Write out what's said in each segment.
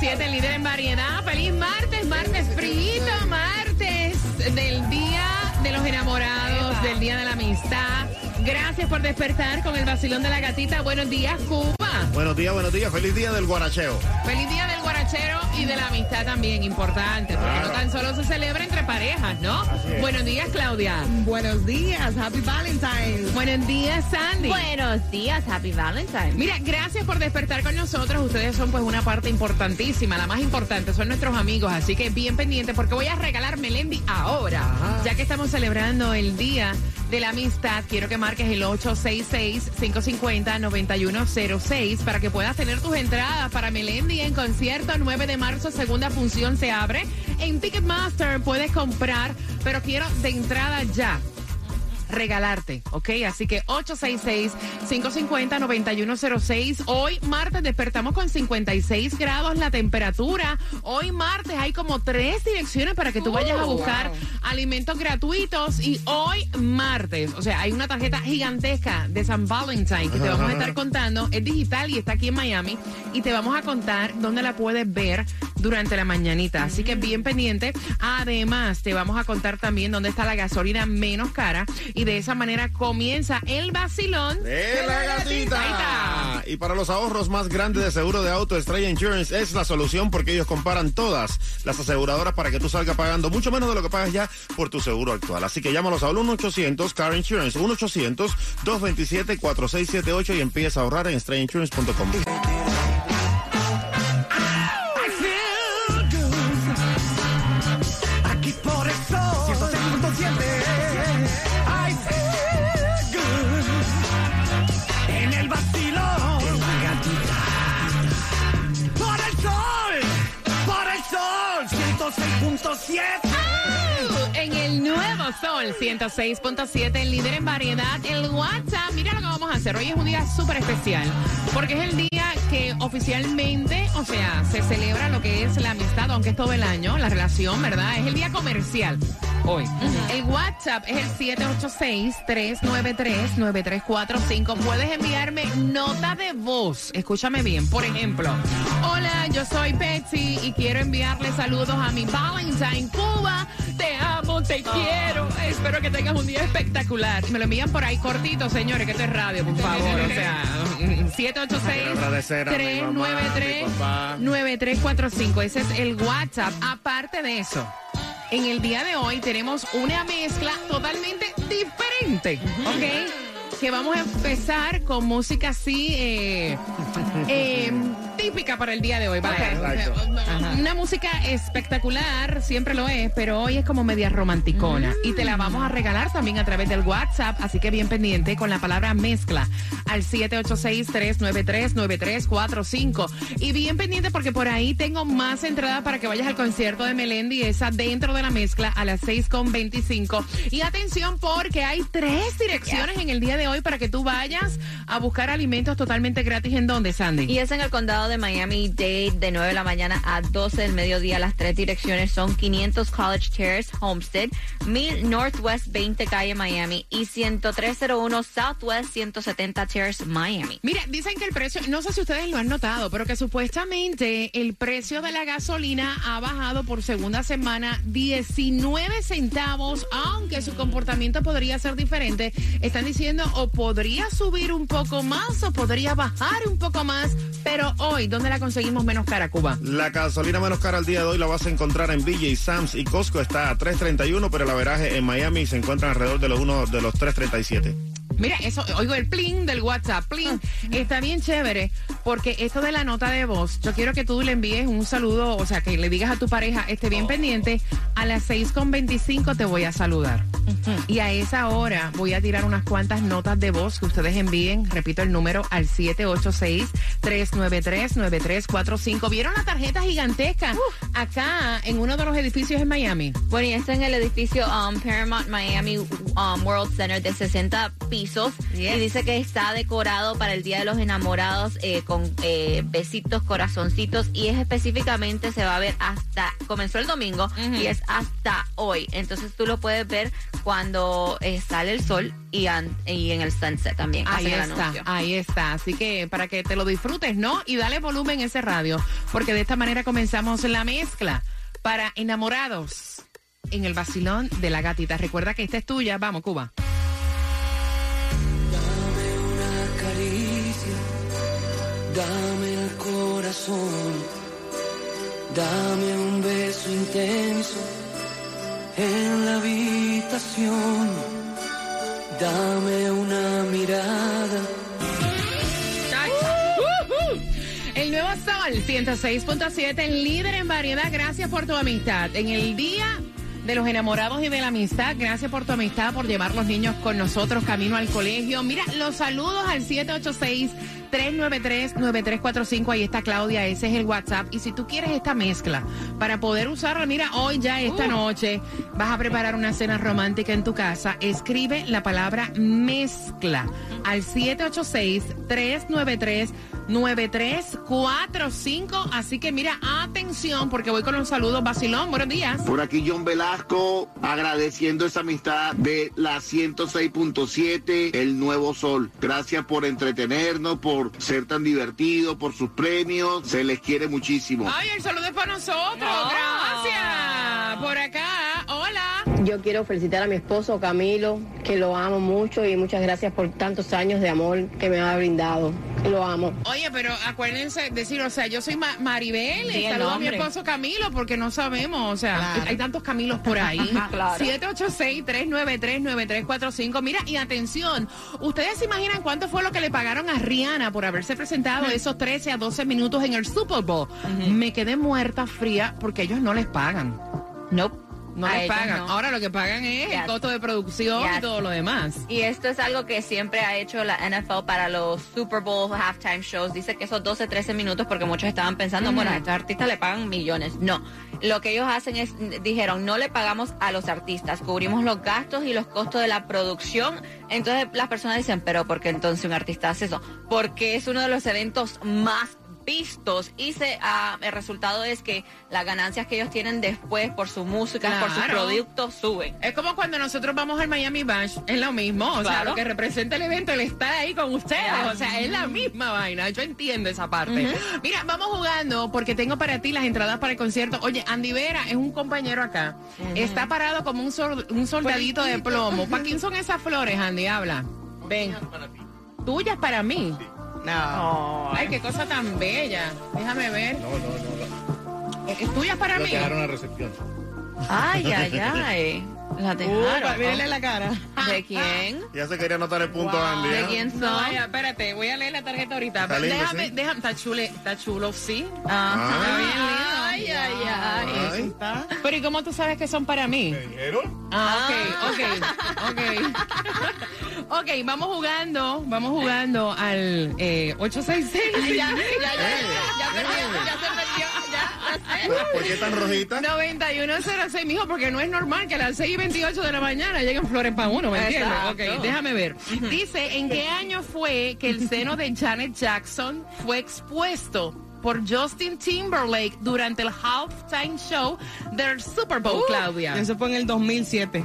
106.7, el líder en variedad. Feliz martes, martes frito, martes del día de los enamorados, del día de la amistad. Gracias por despertar con el vacilón de la gatita. Buenos días, Cuba. Buenos días, buenos días. Feliz día del guaracheo. Feliz día del y de la amistad también, importante, porque Claro. no tan solo se celebra entre parejas, ¿no? Buenos días, Claudia. Buenos días, Happy Valentine's. Buenos días, Sandy. Buenos días, Happy Valentine. Mira, gracias por despertar con nosotros. Ustedes son pues una parte importantísima, la más importante, son nuestros amigos, así que bien pendientes porque voy a regalar Melendi ahora. Ya que estamos celebrando el Día de la Amistad, quiero que marques el 866-550-9106 para que puedas tener tus entradas para Melendi en concierto 9 de marzo, segunda función se abre. En Ticketmaster puedes comprar, pero quiero de entrada ya regalarte, ¿ok? Así que 866-550-9106. Hoy martes despertamos con 56 grados la temperatura. Hoy martes hay como tres direcciones para que tú vayas a buscar alimentos gratuitos. Y hoy martes, o sea, hay una tarjeta gigantesca de San Valentine que te vamos a estar contando. Es digital y está aquí en Miami. Y te vamos a contar dónde la puedes ver durante la mañanita. Así que bien pendiente. Además, te vamos a contar también dónde está la gasolina menos cara. Y de esa manera comienza el vacilón. ¡De la Ahí gatita! Y para los ahorros más grandes de seguro de auto, Estrella Insurance es la solución porque ellos comparan todas las aseguradoras para que tú salgas pagando mucho menos de lo que pagas ya por tu seguro actual. Así que llámalos al 1-800 Car Insurance, 1-800-227-4678 y empieza a ahorrar en estrellainsurance.com. Sol 106.7, el líder en variedad, el WhatsApp. Mira lo que vamos a hacer. Hoy es un día súper especial porque es el día que oficialmente, o sea, se celebra lo que es la amistad, aunque es todo el año, la relación, ¿verdad? Es el día comercial hoy. El WhatsApp es el 786-393-9345. Puedes enviarme nota de voz. Escúchame bien. Por ejemplo, hola, yo soy Betsy y quiero enviarle saludos a mi Valentine Cuba. Te te quiero. Espero que tengas un día espectacular. Me lo envían por ahí cortito, señores, que esto es radio, por favor. O sea, Quiero agradecer a mi mamá, a mi papá. 786-393-9345. Ese es el WhatsApp. Aparte de eso. En el día de hoy tenemos una mezcla totalmente diferente, ¿ok? Que vamos a empezar con música así eh, eh, típica para el día de hoy. ¿vale? Exacto. Una música espectacular, siempre lo es, pero hoy es como media romanticona. Y te la vamos a regalar también a través del WhatsApp, así que bien pendiente con la palabra mezcla al 786-393-9345. Y bien pendiente porque por ahí tengo más entradas para que vayas al concierto de Melendi, esa dentro de la mezcla a las 6.25. Y atención porque hay tres direcciones en el día de hoy para que tú vayas a buscar alimentos totalmente gratis. ¿En dónde, Sandy? Y es en el condado de Miami-Dade de 9 de la mañana a 12 del mediodía. Las tres direcciones son 500 College Terrace, Homestead, 1000 Northwest 20 Calle, Miami y 10301 Southwest 170 Terrace, Miami. Mira, dicen que el precio, no sé si ustedes lo han notado, pero que supuestamente el precio de la gasolina ha bajado por segunda semana 19 centavos, aunque su comportamiento podría ser diferente. Están diciendo o podría subir un poco más o podría bajar un poco más, pero hoy, ¿dónde la conseguimos menos cara, Cuba? La gasolina menos cara al día de hoy la vas a encontrar en BJ, Sam's y Costco. Está a 3.31, pero el averaje en Miami se encuentra alrededor de los, uno, de los 3.37. Mira, eso, oigo el plin del WhatsApp, plin, está bien chévere, porque esto de la nota de voz, yo quiero que tú le envíes un saludo, o sea, que le digas a tu pareja, esté bien pendiente, a las 6.25 te voy a saludar. Y a esa hora voy a tirar unas cuantas notas de voz que ustedes envíen, repito el número, al 786-393-9345. ¿Vieron la tarjeta gigantesca acá en uno de los edificios en Miami? Bueno, y está en el edificio um, Paramount Miami um, World Center de 60 pisos. Yes. Y dice que está decorado para el Día de los Enamorados eh, con eh, besitos, corazoncitos. Y es específicamente, se va a ver hasta, comenzó el domingo y es hasta hoy. Entonces tú lo puedes ver cuando eh, sale el sol y, an- y en el sunset también. Ahí está, ahí está. Así que para que te lo disfrutes, ¿no? Y dale volumen a ese radio, porque de esta manera comenzamos la mezcla para enamorados en el vacilón de la gatita. Recuerda que esta es tuya. Vamos, Cuba. Dame un beso intenso en la habitación, dame una mirada. El nuevo Sol 106.7, el líder en variedad. Gracias por tu amistad. En el día de los enamorados y de la amistad, gracias por tu amistad, por llevar los niños con nosotros camino al colegio. Mira, los saludos al 786-393-9345. Ahí está Claudia, ese es el WhatsApp. Y si tú quieres esta mezcla para poder usarla, mira, hoy ya esta noche vas a preparar una cena romántica en tu casa. Escribe la palabra mezcla al 786-393. 9345. Así que mira, atención, porque voy con un saludo. Basilón, buenos días. Por aquí John Velasco agradeciendo esa amistad de la 106.7, el nuevo sol. Gracias por entretenernos, por ser tan divertido, por sus premios. Se les quiere muchísimo. Ay, el saludo es para nosotros. Gracias. Por acá. Yo quiero felicitar a mi esposo Camilo, que lo amo mucho y muchas gracias por tantos años de amor que me ha brindado. Lo amo. Oye, pero acuérdense decir, o sea, yo soy Ma- Maribel, Sí, y saludo a mi esposo Camilo, porque no sabemos, o sea, Claro. hay tantos Camilos por ahí. Claro. 786-393-9345. Mira, y atención, ¿ustedes se imaginan cuánto fue lo que le pagaron a Rihanna por haberse presentado esos 13 a 12 minutos en el Super Bowl? Me quedé muerta fría porque ellos no les pagan. Nope. No les pagan. no. Ahora lo que pagan es el costo de producción y todo lo demás. Y esto es algo que siempre ha hecho la NFL para los Super Bowl halftime shows. Dice que esos 12, 13 minutos, porque muchos estaban pensando, bueno, a estos artistas le pagan millones. No. Lo que ellos hacen es, dijeron, no le pagamos a los artistas, cubrimos los gastos y los costos de la producción. Entonces las personas dicen, pero ¿por qué entonces un artista hace eso? Porque es uno de los eventos más vistos y se, ah, el resultado es que las ganancias que ellos tienen después por su música, por sus productos, suben. Es como cuando nosotros vamos al Miami Bash, es lo mismo, o sea, lo que representa el evento, el estar ahí con ustedes, o sea, es la misma vaina, yo entiendo esa parte. Mira, vamos jugando porque tengo para ti las entradas para el concierto. Oye, Andy Vera es un compañero acá, está parado como un, sol- un soldadito de plomo. ¿Para quién son esas flores, Andy? Habla. Ven. Tuyas para mí. No. Ay, qué cosa tan bella. Déjame ver. No, no, no. ¿Es tuya para mí? la recepción. Ay, ay, ay. La Uh, dejaron. mírenle la cara. ¿De quién? Ya se quería anotar el punto, Andy. ¿De ¿eh? quién son? No, vaya, espérate, voy a leer la tarjeta ahorita. Está lindo, déjame, ¿sí? déjame, está chulo, está chulo, sí. Ajá. Ah. bien lindo. Ay, ay, ay. Ay. ¿Está? Pero ¿y cómo tú sabes que son para mí? dijeron? Ah, ok, ok, ok. ok, vamos jugando, vamos jugando al eh, 866. Ya, ya, ya, ya, perdió, Eh. ya se perdió, ya, ya sé. ¿Por qué tan rojita? 9106, mijo, porque no es normal que a las 6 y 28 de la mañana lleguen flores para uno, ¿me entiendes? Ok, déjame ver. Dice, ¿en qué año fue que el seno de Janet Jackson fue expuesto por Justin Timberlake durante el halftime show del Super Bowl, Claudia? Eso fue en el 2007.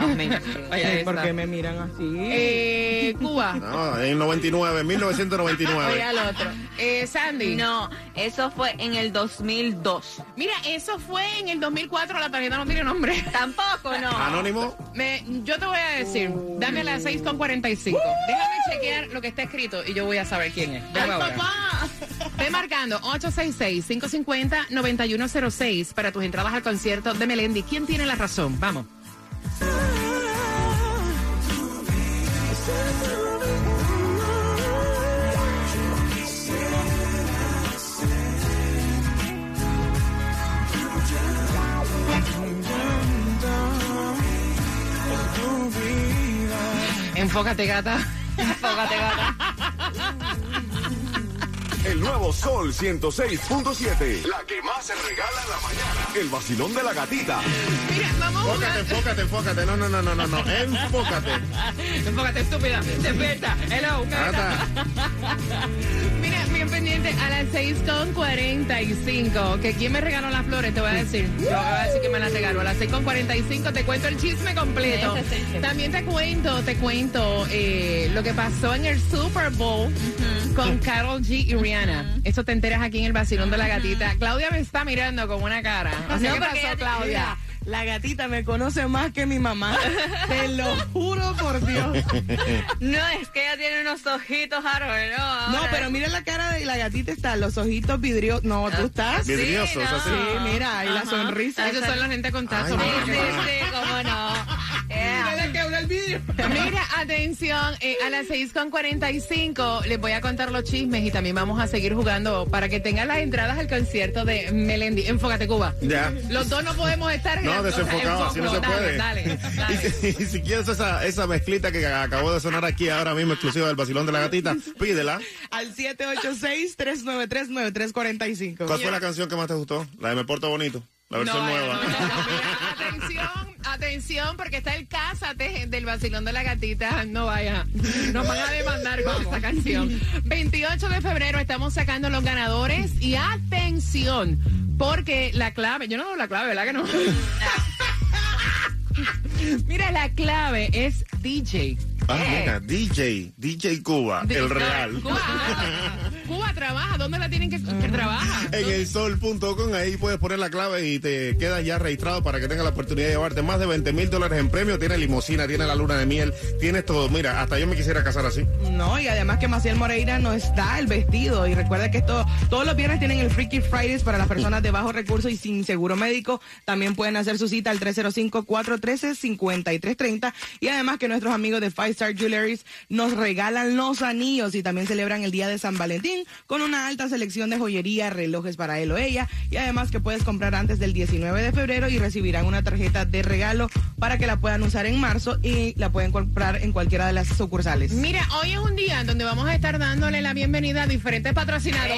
Amén. Vaya Sí, esa. ¿Por qué me miran así? Eh, Cuba. No, en 99, 1999. Voy al otro. Eh, Sandy. No, eso fue en el 2002. Mira, eso fue en el 2004. La tarjeta no tiene nombre. Tampoco, no. Anónimo. Me- yo te voy a decir, dame a las 6 con 45. Déjame chequear lo que está escrito y yo voy a saber quién es. Déjame ahora. Ve marcando 866-550-9106 para tus entradas al concierto de Melendi. ¿Quién tiene la razón? Vamos. Enfócate, gata. Enfócate, gata. El nuevo Sol 106.7. La que más se regala en la mañana. El vacilón de la gatita. Mira, vamos a Enfócate, jugar. enfócate, enfócate. No, no, no, no, no, no. Enfócate. Enfócate, estúpida. Despierta. Hello, gata. Mira, bien pendiente a las 6.45. Que quién me regaló las flores, te voy a decir. Yo voy a decir que me las regaló. A las 6.45 te cuento el chisme completo. También te cuento, te cuento eh, lo que pasó en el Super Bowl con Carol G y Rihanna. Eso te enteras aquí en el vacilón de la gatita. Claudia me está mirando con una cara. O sea, No, ¿Qué pasó, Claudia? La gatita me conoce más que mi mamá. Te lo juro por Dios. No, es que ella tiene unos ojitos árboles, ¿no? Pero mira la cara de la gatita está, los ojitos vidrios. No, tú estás. Vidriosos, no. así. Sí, mira, y la sonrisa. Esos son la gente con tazo. Ay, Sí, sí, sí, cómo no. El. Mira, atención, eh, a las 6.45 les voy a contar los chismes y también vamos a seguir jugando para que tengan las entradas al concierto de Melendi. Enfócate, Cuba. Ya. Los dos no podemos estar en No, la- desenfocado, así no se dale, puede. Dale, dale. Y, si, y si quieres esa, esa mezclita que acabó de sonar aquí ahora mismo, exclusiva del vacilón de la gatita, pídela. Al 786-393-9345. ¿Cuál fue la canción que más te gustó? La de Me Porto Bonito, la versión No, nueva. no, no, atención, atención, porque está el Cásate del vacilón de la gatita. No vaya, nos van a demandar con esta canción. 28 de febrero estamos sacando los ganadores y atención, porque la clave, yo no doy la clave, ¿verdad que no? Mira, la clave es DJ. Ah, mira, DJ, DJ Cuba, el real. Cuba, Cuba trabaja, ¿dónde la tienen que, que trabaja? En el sol.com, ahí puedes poner la clave y te quedas ya registrado para que tengas la oportunidad de llevarte más de 20 mil dólares en premio. Tiene limosina, tiene la luna de miel, tienes todo. Mira, hasta yo me quisiera casar así. No, y además que Maciel Moreira nos da el vestido. Y recuerda que esto, todos los viernes tienen el Freaky Fridays para las personas de bajo recurso y sin seguro médico. También pueden hacer su cita al 305-413-5330. Y además que nuestros amigos de Five Star Jewelries nos regalan los anillos y también celebran el Día de San Valentín con una alta selección de joyería, relojes para él o ella. Y además que puedes comprar antes del 19 de febrero y recibirán una tarjeta de regalo para que la puedan usar en marzo y la pueden comprar en cualquiera de las sucursales. Mira, hoy es un día en donde vamos a estar dándole la bienvenida a diferentes patrocinadores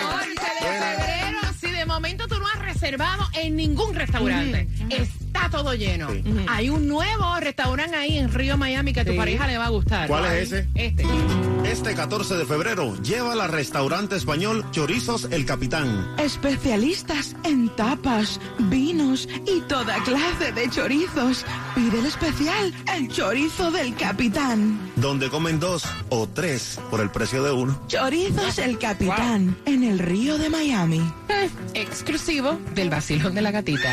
14 de febrero. Si de momento tú no has reservado en ningún restaurante, está todo lleno. Sí. Hay un nuevo restaurante ahí en Río Miami que a tu Sí. pareja le va a gustar. ¿Cuál es ese? Este. Este 14 de febrero, lleva al restaurante español Chorizos El Capitán. Especialistas en tapas, vinos y toda clase de chorizos. Pide el especial, el chorizo del capitán. Donde comen dos o tres por el precio de uno. Chorizos el capitán, en el río de Miami. Exclusivo del vacilón de la gatita.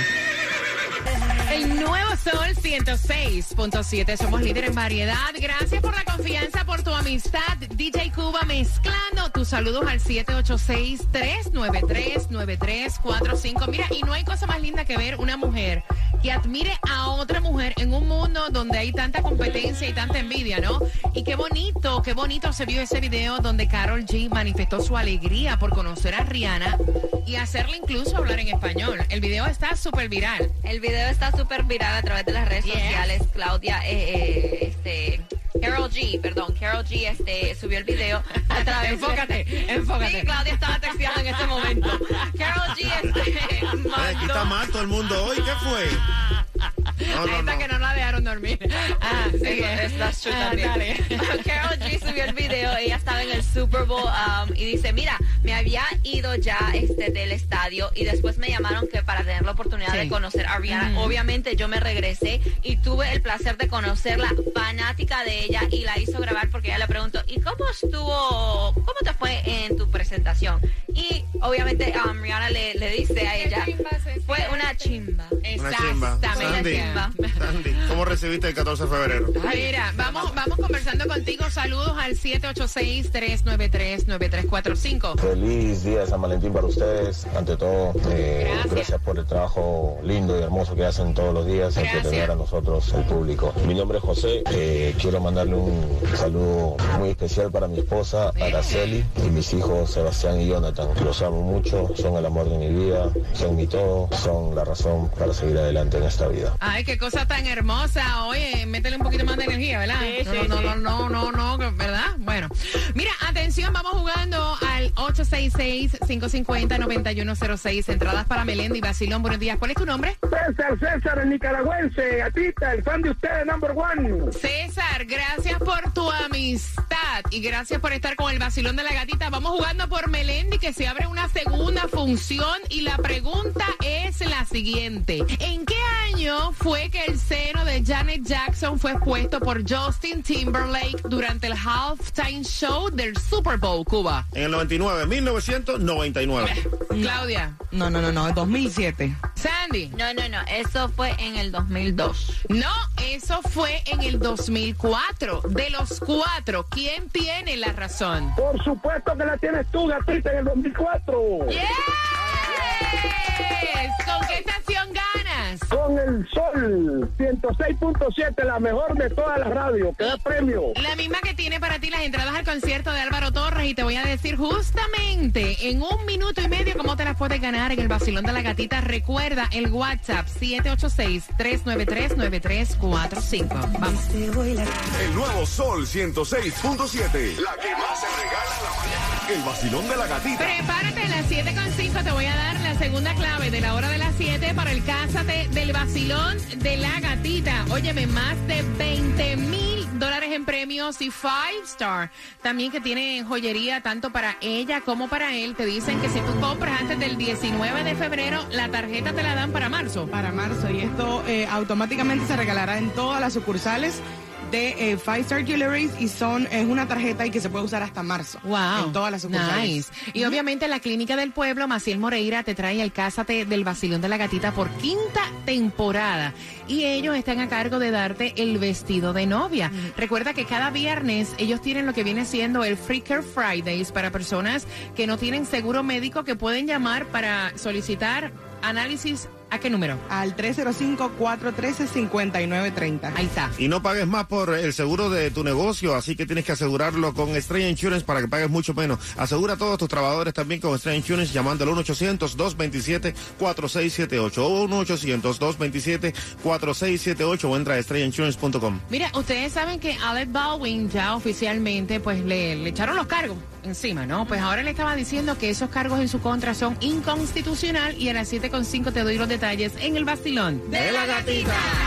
Sol 106.7. Somos líderes en variedad. Gracias por la confianza, por tu amistad. DJ Cuba mezclando tus saludos al 786-393-9345. Mira, y no hay cosa más linda que ver una mujer que admire a otra mujer en un mundo donde hay tanta competencia y tanta envidia, ¿no? Y qué bonito, qué bonito se vio ese video donde Carol G manifestó su alegría por conocer a Rihanna y hacerle incluso hablar en español. El video está súper viral. El video está súper viral través de las redes Yes. sociales. Claudia, eh, eh, este, Carol G, perdón, Carol G, este, subió el video a través de- Enfócate, enfócate. Sí, Claudia estaba texteando en este momento. Carol G, este, Ay, aquí está mal todo el mundo hoy. ¿Qué fue? No, Ahí no, que no la dejaron dormir. Ah, sigue. Es that's true Ah, también. dale. Carol G subió el video, ella estaba en el Super Bowl um, y dice, mira, me había ido ya este del estadio y después me llamaron que para tener la oportunidad Sí. de conocer a Rihanna. Obviamente yo me regresé y tuve el placer de conocerla, fanática de ella y la hizo grabar porque ella le preguntó, ¿y cómo estuvo, cómo te fue en tu presentación? Y obviamente um, Rihanna le, le dice a ella, fue una chimba. Una chimba. Exactamente. Sandy, Sandy, ¿cómo recibiste el 14 de febrero? Mira, vamos, vamos conversando contigo. Saludos al 786-393-9345. Feliz día de San Valentín para ustedes. Ante todo, eh, Gracias. gracias. por el trabajo lindo y hermoso que hacen todos los días, entretener a nosotros, el público. Mi nombre es José. eh, quiero mandarle un saludo muy especial para mi esposa, Araceli, y mis hijos Sebastián y Jonathan. Los amo mucho, son el amor de mi vida, son mi todo, son la razón para seguir adelante en esta vida. Ay, qué cosa tan hermosa. Oye, métele un poquito más de energía, ¿verdad? Sí, no, sí, no, sí. no, no, no, no, no, ¿verdad? Bueno. Mira, atención, vamos jugando al 866-550-9106. Entradas para Melendi y Basilón. Buenos días. ¿Cuál es tu nombre? César, César, el nicaragüense, gatita, el fan de ustedes, number one. César, gracias por tu amistad y gracias por estar con el vacilón de la gatita. Vamos jugando por Melendi que se abre una segunda función y la pregunta es la siguiente. ¿En qué año fue que el seno de Janet Jackson fue expuesto por Justin Timberlake durante el halftime show del Super Bowl, Cuba? En el 99, 1999. Claudia. No, no, no, no, 2007. Sandy. No, no, no, eso fue en el 2002. No, eso fue en el 2004. De los cuatro, ¿quién tiene la razón? Por supuesto que la tienes tú, gatita, en el 2004. ¡Yes! ¿Con qué estación ganas? Con el Sol 106.7, la mejor de todas las radios, que da premio. La misma que tiene para ti las entradas al concierto de Álvaro Torres y te voy a decir justamente en un minuto y medio cómo te las puedes ganar en el vacilón de la gatita. Recuerda el WhatsApp 786-393-9345. Vamos. El nuevo Sol 106.7. La que más se regala en la mañana. El vacilón de la gatita. Prepárate, a las 7.5 te voy a dar la segunda clave de la hora de las 7 para el Cásate del Vacilón de la Gatita. Óyeme, más de 20 mil dólares en premios y Five Star. También que tiene joyería tanto para ella como para él. Te dicen que si tú compras antes del 19 de febrero, la tarjeta te la dan para marzo. Para marzo. Y esto eh, automáticamente se regalará en todas las sucursales de eh, Five Star Jewelry y son es una tarjeta y que se puede usar hasta marzo. Wow. En todas las sucursales. Nice. Y obviamente la Clínica del Pueblo, Maciel Moreira, te trae el Cásate del Vacilón de la Gatita por quinta temporada. Y ellos están a cargo de darte el vestido de novia. Recuerda que cada viernes ellos tienen lo que viene siendo el Free Care Fridays para personas que no tienen seguro médico que pueden llamar para solicitar análisis. ¿A qué número? Al 305-413-5930. Ahí está. Y no pagues más por el seguro de tu negocio, así que tienes que asegurarlo con Estrella Insurance para que pagues mucho menos. Asegura a todos tus trabajadores también con Estrella Insurance llamando al 1-800-227-4678 o 1-800-227-4678 o entra a estrellainsurance.com. Mira, ustedes saben que Alec Baldwin ya oficialmente pues le, le echaron los cargos encima, ¿no? Pues ahora le estaba diciendo que esos cargos en su contra son inconstitucional y a las 7.5 te doy los detalles en el vacilón De la gatita.